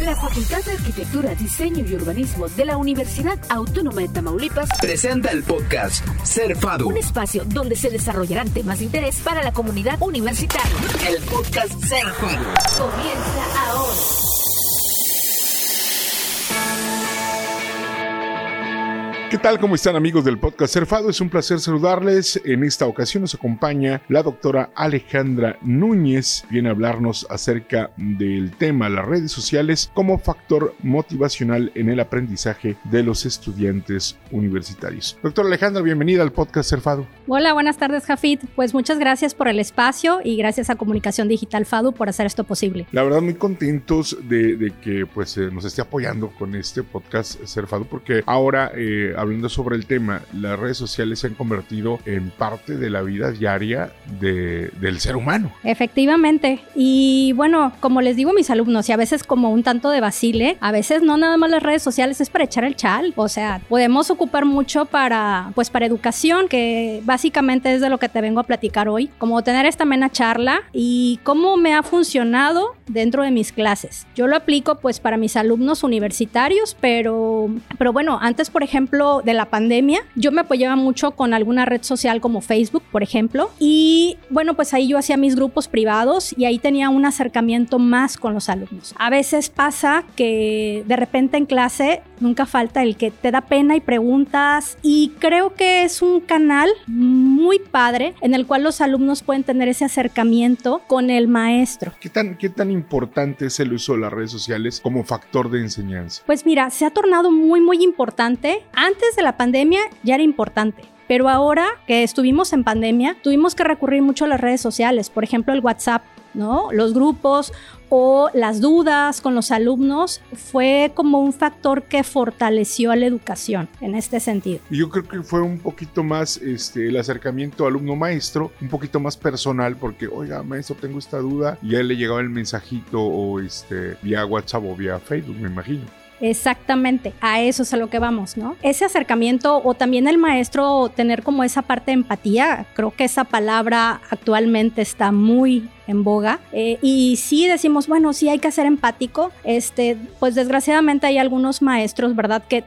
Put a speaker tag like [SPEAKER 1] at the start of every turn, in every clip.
[SPEAKER 1] La Facultad de Arquitectura, Diseño y Urbanismo de la Universidad Autónoma de Tamaulipas
[SPEAKER 2] presenta el podcast Ser FADU.
[SPEAKER 1] Un espacio donde se desarrollarán temas de interés para la comunidad universitaria.
[SPEAKER 2] El podcast Ser.
[SPEAKER 1] Comienza ahora.
[SPEAKER 3] ¿Qué tal? ¿Cómo están amigos del podcast Cerfado? Es un placer saludarles. En esta ocasión nos acompaña la doctora Alejandra Núñez. Viene a hablarnos acerca del tema las redes sociales como factor motivacional en el aprendizaje de los estudiantes universitarios. Doctora Alejandra, bienvenida al podcast Cerfado.
[SPEAKER 4] Hola, buenas tardes Jafit. Pues muchas gracias por el espacio y gracias a Comunicación Digital FADU por hacer esto posible.
[SPEAKER 3] La verdad muy contentos de, de que pues eh, nos esté apoyando con este podcast Cerfado porque ahora... Eh, hablando sobre el tema, las redes sociales se han convertido en parte de la vida diaria de, del ser humano.
[SPEAKER 4] Efectivamente. Y bueno, como les digo a mis alumnos, y a veces como un tanto de vacile, a veces no nada más las redes sociales es para echar el chal. O sea, podemos ocupar mucho para, pues para educación, que básicamente es de lo que te vengo a platicar hoy. Como tener esta amena charla y cómo me ha funcionado dentro de mis clases. Yo lo aplico pues para mis alumnos universitarios, pero, pero bueno, antes por ejemplo de la pandemia, yo me apoyaba mucho con alguna red social como Facebook, por ejemplo, y bueno, pues ahí yo hacía mis grupos privados y ahí tenía un acercamiento más con los alumnos. A veces pasa que de repente en clase nunca falta el que te da pena y preguntas y creo que es un canal muy padre en el cual los alumnos pueden tener ese acercamiento con el maestro.
[SPEAKER 3] ¿Qué tan, qué tan importante es el uso de las redes sociales como factor de enseñanza?
[SPEAKER 4] Pues mira, se ha tornado muy, muy importante. Antes de la pandemia ya era importante. Pero ahora que estuvimos en pandemia, tuvimos que recurrir mucho a las redes sociales, por ejemplo el WhatsApp, ¿no? Los grupos o las dudas con los alumnos fue como un factor que fortaleció a la educación en este sentido.
[SPEAKER 3] Yo creo que fue un poquito más este, el acercamiento alumno-maestro, un poquito más personal, porque, oiga, maestro, tengo esta duda, y a él le llegaba el mensajito o este, vía WhatsApp o vía Facebook, me imagino.
[SPEAKER 4] Exactamente, a eso es a lo que vamos, ¿no? Ese acercamiento o también el maestro tener como esa parte de empatía, creo que esa palabra actualmente está muy en boga eh, y sí decimos, bueno, sí hay que ser empático, este, pues desgraciadamente hay algunos maestros, ¿verdad? Que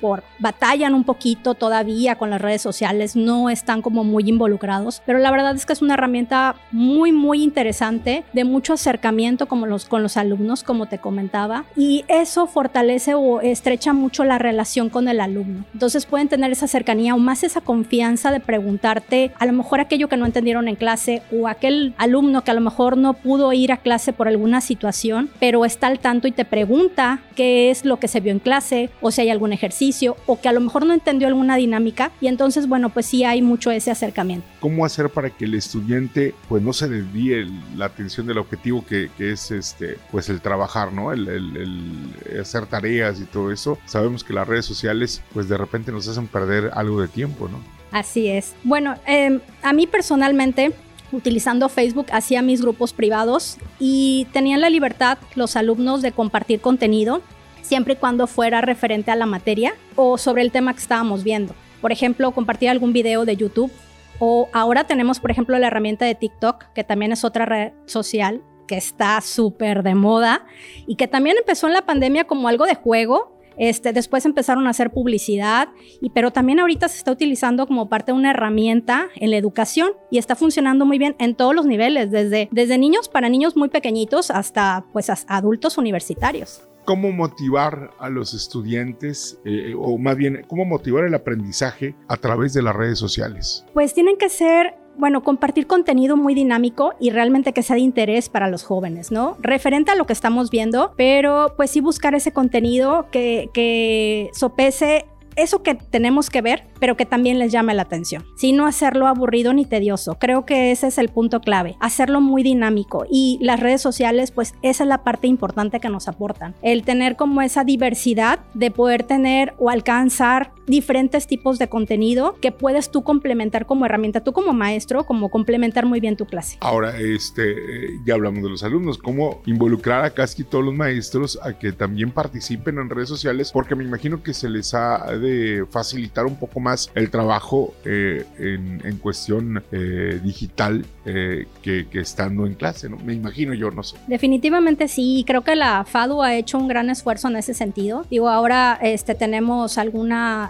[SPEAKER 4] por batallan un poquito todavía con las redes sociales, no están como muy involucrados, pero la verdad es que es una herramienta muy muy interesante de mucho acercamiento como los, con los alumnos, como te comentaba, y eso fortalece o estrecha mucho la relación con el alumno. Entonces pueden tener esa cercanía o más esa confianza de preguntarte a lo mejor aquello que no entendieron en clase o aquel alumno que a lo mejor no pudo ir a clase por alguna situación, pero está al tanto y te pregunta qué es lo que se vio en clase o si hay algún ejercicio o que a lo mejor no entendió alguna dinámica y entonces, bueno, pues sí hay mucho ese acercamiento.
[SPEAKER 3] ¿Cómo hacer para que el estudiante pues no se desvíe la atención del objetivo que, que, es este pues el trabajar, ¿no? El, el, el, hacer tareas y todo eso. Sabemos que las redes sociales pues de repente nos hacen perder algo de tiempo, ¿no?
[SPEAKER 4] Así es. Bueno, eh, a mí personalmente utilizando Facebook hacía mis grupos privados y tenían la libertad los alumnos de compartir contenido siempre y cuando fuera referente a la materia o sobre el tema que estábamos viendo. Por ejemplo, compartir algún video de YouTube o ahora tenemos, por ejemplo, la herramienta de TikTok, que también es otra red social que está súper de moda y que también empezó en la pandemia como algo de juego. Este, después empezaron a hacer publicidad, y, pero también ahorita se está utilizando como parte de una herramienta en la educación y está funcionando muy bien en todos los niveles, desde, desde niños para niños muy pequeñitos hasta pues, adultos universitarios
[SPEAKER 3] cómo motivar a los estudiantes, eh, o más bien, cómo motivar el aprendizaje a través de las redes sociales?
[SPEAKER 4] Pues tienen que ser bueno, compartir contenido muy dinámico y realmente que sea de interés para los jóvenes, ¿no? Referente a lo que estamos viendo, pero pues sí buscar ese contenido que, que sopese eso que tenemos que ver, pero que también les llame la atención. Si no hacerlo aburrido ni tedioso. Creo que ese es el punto clave. Hacerlo muy dinámico. Y las redes sociales, pues esa es la parte importante que nos aportan. El tener como esa diversidad de poder tener o alcanzar diferentes tipos de contenido que puedes tú complementar como herramienta, tú como maestro, como complementar muy bien tu clase.
[SPEAKER 3] Ahora, este, ya hablamos de los alumnos, cómo involucrar a casi todos los maestros a que también participen en redes sociales, porque me imagino que se les ha de facilitar un poco más el trabajo eh, en, cuestión eh, digital eh, que, estando en clase, ¿no? Me imagino yo, no sé.
[SPEAKER 4] Definitivamente sí, creo que la FADU ha hecho un gran esfuerzo en ese sentido. Digo, ahora este, tenemos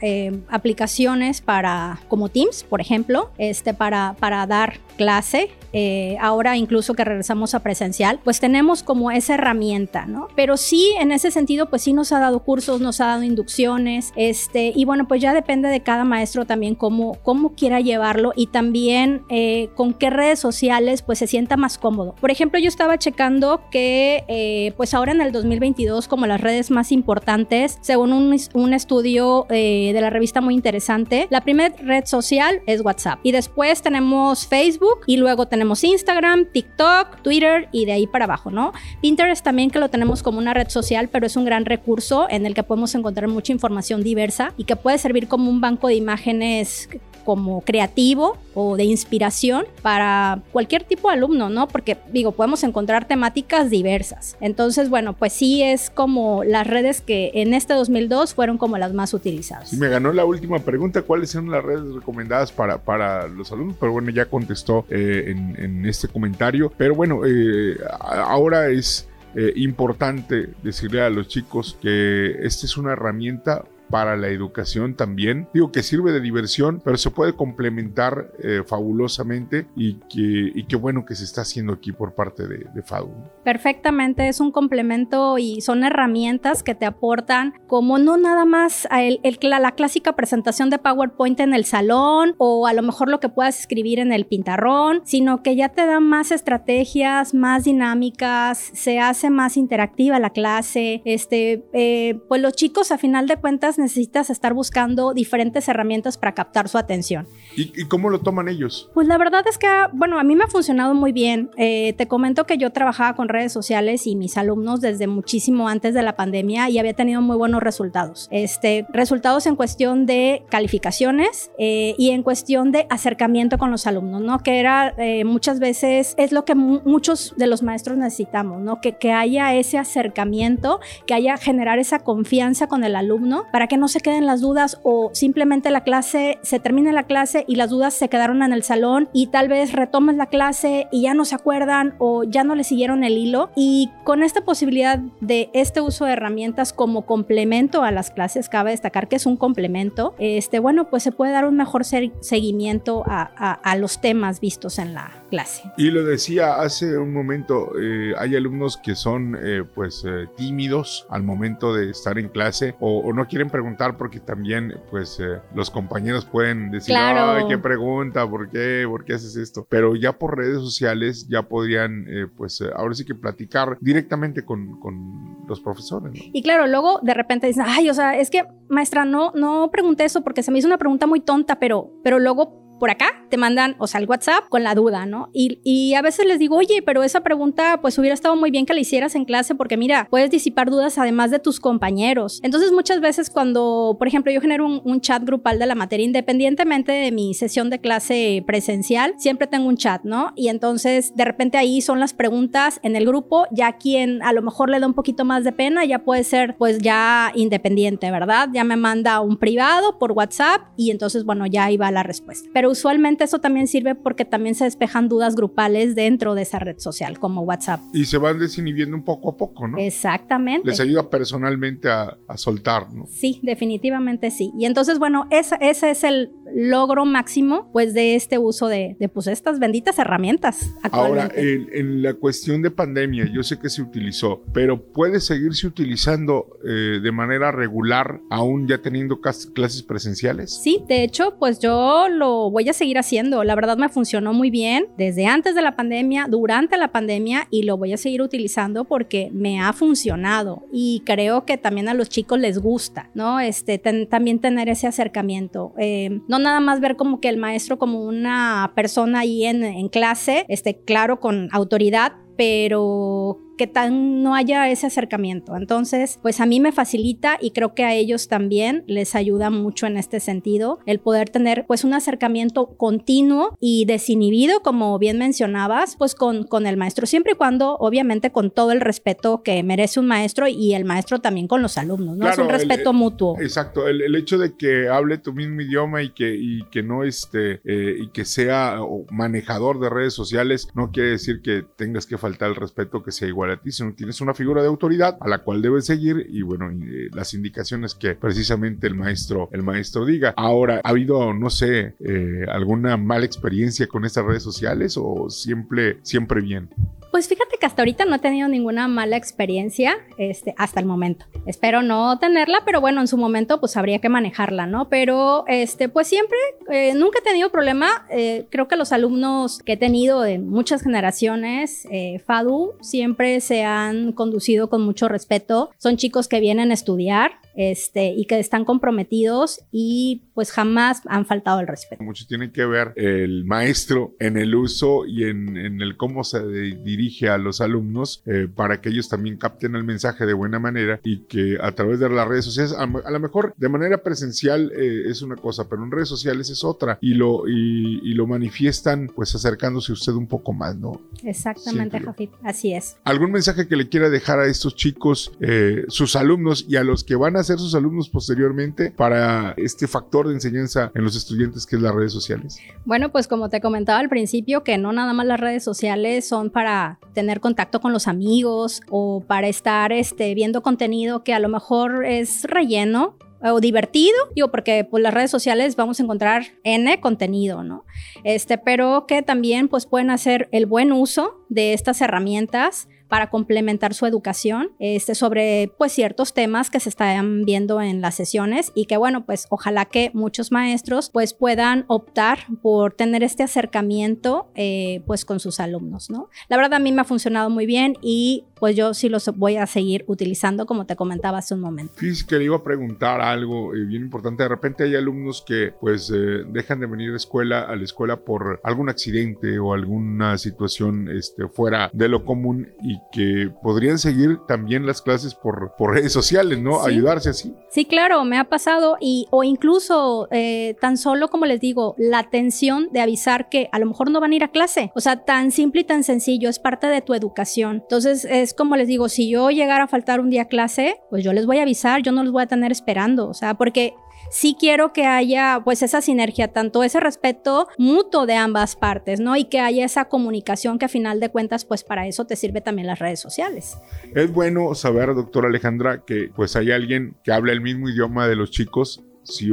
[SPEAKER 4] algunas aplicaciones para, como Teams, por ejemplo, este, para, para dar clase eh, ahora incluso que regresamos a presencial, pues tenemos como esa herramienta, ¿no? Pero sí, en ese sentido, pues sí nos ha dado cursos, nos ha dado inducciones, este, y bueno, pues ya depende de cada maestro también cómo, cómo quiera llevarlo y también eh, con qué redes sociales pues se sienta más cómodo. Por ejemplo, yo estaba checando que eh, pues ahora en el 2022 como las redes más importantes, según un, un estudio de la revista muy interesante, la primera red social es WhatsApp y después tenemos Facebook y luego tenemos Instagram, TikTok, Twitter y de ahí para abajo, ¿no? Pinterest también que lo tenemos como una red social, pero es un gran recurso en el que podemos encontrar mucha información diversa y que puede servir como un banco de imágenes como creativo o de inspiración para cualquier tipo de alumno, ¿no? Porque digo, podemos encontrar temáticas diversas. Entonces, bueno, pues sí es como las redes que en este 2002 fueron como las más utilizadas.
[SPEAKER 3] Me ganó la última pregunta, ¿cuáles son las redes recomendadas para, para los alumnos? Pero bueno, ya contestó eh, en, este comentario. Pero bueno, eh, ahora es... Eh, importante decirle a los chicos que esta es una herramienta para la educación también. Digo que sirve de diversión, pero se puede complementar eh, fabulosamente y que, y qué bueno que se está haciendo aquí por parte de, de FADU.
[SPEAKER 4] Perfectamente, es un complemento y son herramientas que te aportan como no nada más el, la, clásica presentación de PowerPoint en el salón o a lo mejor lo que puedas escribir en el pintarrón, sino que ya te dan más estrategias, más dinámicas, se hace más interactiva la clase, este, eh, pues los chicos a final de cuentas necesitas estar buscando diferentes herramientas para captar su atención.
[SPEAKER 3] ¿Y, cómo lo toman ellos?
[SPEAKER 4] Pues la verdad es que, bueno, a mí me ha funcionado muy bien. Eh, te comento que yo trabajaba con redes sociales y mis alumnos desde muchísimo antes de la pandemia y había tenido muy buenos resultados. Este, resultados en cuestión de calificaciones eh, y en cuestión de acercamiento con los alumnos, ¿no? Que era eh, muchas veces, es lo que muchos de los maestros necesitamos, ¿no? Que, que haya ese acercamiento, que haya generar esa confianza con el alumno para que no se queden las dudas o simplemente la clase, se termine la clase y las dudas se quedaron en el salón y tal vez retomes la clase y ya no se acuerdan o ya no le siguieron el hilo. Y con esta posibilidad de este uso de herramientas como complemento a las clases, cabe destacar que es un complemento, este, bueno, pues se puede dar un mejor seguimiento a, los temas vistos en la clase.
[SPEAKER 3] Y lo decía hace un momento, eh, hay alumnos que son eh, pues eh, tímidos al momento de estar en clase o, o no quieren preguntar porque también, pues, eh, los compañeros pueden decir, ay, qué pregunta, ¿por qué? ¿Por qué haces esto? Pero ya por redes sociales ya podrían, pues, ahora sí que platicar directamente con, con los profesores.
[SPEAKER 4] Y claro, luego de repente dicen, ay, o sea, es que, maestra, no, no pregunté eso porque se me hizo una pregunta muy tonta, pero, pero luego por acá, te mandan, o sea, el WhatsApp con la duda, ¿no? Y, a veces les digo, oye, pero esa pregunta pues hubiera estado muy bien que la hicieras en clase porque mira, puedes disipar dudas además de tus compañeros. Entonces muchas veces cuando, por ejemplo, yo genero un, chat grupal de la materia, independientemente de mi sesión de clase presencial, siempre tengo un chat, ¿no? Y entonces de repente ahí son las preguntas en el grupo, ya quien a lo mejor le da un poquito más de pena, ya puede ser pues ya independiente, ¿verdad? Ya me manda un privado por WhatsApp y entonces, bueno, ya ahí va la respuesta. Pero usualmente eso también sirve porque también se despejan dudas grupales dentro de esa red social, como WhatsApp.
[SPEAKER 3] Y se van desinhibiendo un poco a poco, ¿no?
[SPEAKER 4] Exactamente.
[SPEAKER 3] Les ayuda personalmente a, soltar, ¿no?
[SPEAKER 4] Sí, definitivamente sí. Y entonces, bueno, ese, ese es el logro máximo, pues, de este uso de, pues, estas benditas herramientas.
[SPEAKER 3] Ahora, en, la cuestión de pandemia, yo sé que se utilizó, pero puede seguirse utilizando eh, de manera regular, aún ya teniendo clases presenciales.
[SPEAKER 4] Sí, de hecho, pues yo lo voy voy a seguir haciendo. La verdad me funcionó muy bien desde antes de la pandemia, durante la pandemia y lo voy a seguir utilizando porque me ha funcionado y creo que también a los chicos les gusta, ¿no? Este, también tener ese acercamiento. Eh, no nada más ver como que el maestro como una persona ahí en, en clase, este, claro, con autoridad, pero que tan no haya ese acercamiento. Entonces, pues a mí me facilita y creo que a ellos también les ayuda mucho en este sentido el poder tener pues un acercamiento continuo y desinhibido, como bien mencionabas, pues con, con el maestro, siempre y cuando obviamente con todo el respeto que merece un maestro y el maestro también con los alumnos, ¿no? es un respeto mutuo.
[SPEAKER 3] Exacto, el, hecho de que hable tu mismo idioma y que, y que no este, eh, y que sea manejador de redes sociales, no quiere decir que tengas que faltar el respeto que sea igual a ti, tienes una figura de autoridad a la cual debes seguir y bueno, eh, las indicaciones que precisamente el maestro, el maestro diga. Ahora, ¿ha habido, no sé, eh, alguna mala experiencia con estas redes sociales o siempre, siempre bien?
[SPEAKER 4] Pues fíjate que hasta ahorita no he tenido ninguna mala experiencia, este, hasta el momento. Espero no tenerla, pero bueno, en su momento pues habría que manejarla, ¿no? Pero este, pues siempre, eh, nunca he tenido problema. Eh, creo que los alumnos que he tenido de muchas generaciones, eh, FADU, siempre se han conducido con mucho respeto. Son chicos que vienen a estudiar, este, y que están comprometidos y pues jamás han faltado el respeto.
[SPEAKER 3] Mucho tiene que ver el maestro en el uso y en, en el cómo se dirige a los alumnos eh, para que ellos también capten el mensaje de buena manera y que a través de las redes sociales, a, lo mejor de manera presencial eh, es una cosa, pero en redes sociales es otra y lo, y, y lo manifiestan pues acercándose usted un poco más, ¿no?
[SPEAKER 4] Exactamente, Jafit, así es.
[SPEAKER 3] ¿Algún mensaje que le quiera dejar a estos chicos, eh, sus alumnos y a los que van a ser sus alumnos posteriormente para este factor de enseñanza en los estudiantes que es las redes sociales?
[SPEAKER 4] Bueno, pues como te comentaba al principio, que no nada más las redes sociales son para tener contacto con los amigos o para estar este, viendo contenido que a lo mejor es relleno, o divertido, digo, porque por pues, las redes sociales vamos a encontrar N contenido, ¿no? Este, pero que también pues pueden hacer el buen uso de estas herramientas para complementar su educación este, sobre pues ciertos temas que se están viendo en las sesiones y que bueno pues ojalá que muchos maestros pues puedan optar por tener este acercamiento eh, pues con sus alumnos, ¿no? La verdad a mí me ha funcionado muy bien y pues yo sí los voy a seguir utilizando como te comentaba hace un momento.
[SPEAKER 3] Fíjese que le iba a preguntar algo eh, bien importante. De repente hay alumnos que pues eh, dejan de venir a, escuela, a la escuela por algún accidente o alguna situación este, fuera de lo común y que podrían seguir también las clases por, por redes sociales, ¿no? Ayudarse así.
[SPEAKER 4] Sí, claro, me ha pasado y o incluso eh, tan solo como les digo, la atención de avisar que a lo mejor no van a ir a clase. O sea, tan simple y tan sencillo, es parte de tu educación. Entonces, es como les digo, si yo llegara a faltar un día clase, pues yo les voy a avisar, yo no los voy a tener esperando, o sea, porque sí quiero que haya pues esa sinergia, tanto ese respeto mutuo de ambas partes, ¿no? Y que haya esa comunicación que a final de cuentas pues para eso te sirve también las redes sociales.
[SPEAKER 3] Es bueno saber, doctora Alejandra, que pues hay alguien que habla el mismo idioma de los chicos,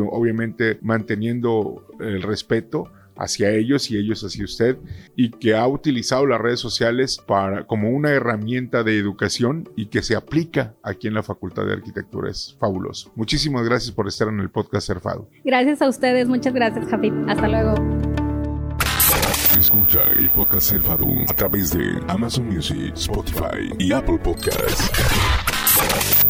[SPEAKER 3] obviamente manteniendo el respeto hacia ellos y ellos hacia usted y que ha utilizado las redes sociales para como una herramienta de educación y que se aplica aquí en la Facultad de Arquitectura es fabuloso. Muchísimas gracias por estar en el podcast Cerfado.
[SPEAKER 4] Gracias a ustedes, muchas gracias, Jafit. Hasta luego.
[SPEAKER 2] Escucha el podcast Cerfado a través de Amazon Music, Spotify y Apple Podcasts.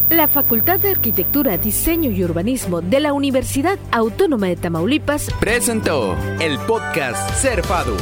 [SPEAKER 1] La Facultad de Arquitectura, Diseño y Urbanismo de la Universidad Autónoma de Tamaulipas
[SPEAKER 2] presentó el podcast Cerfado.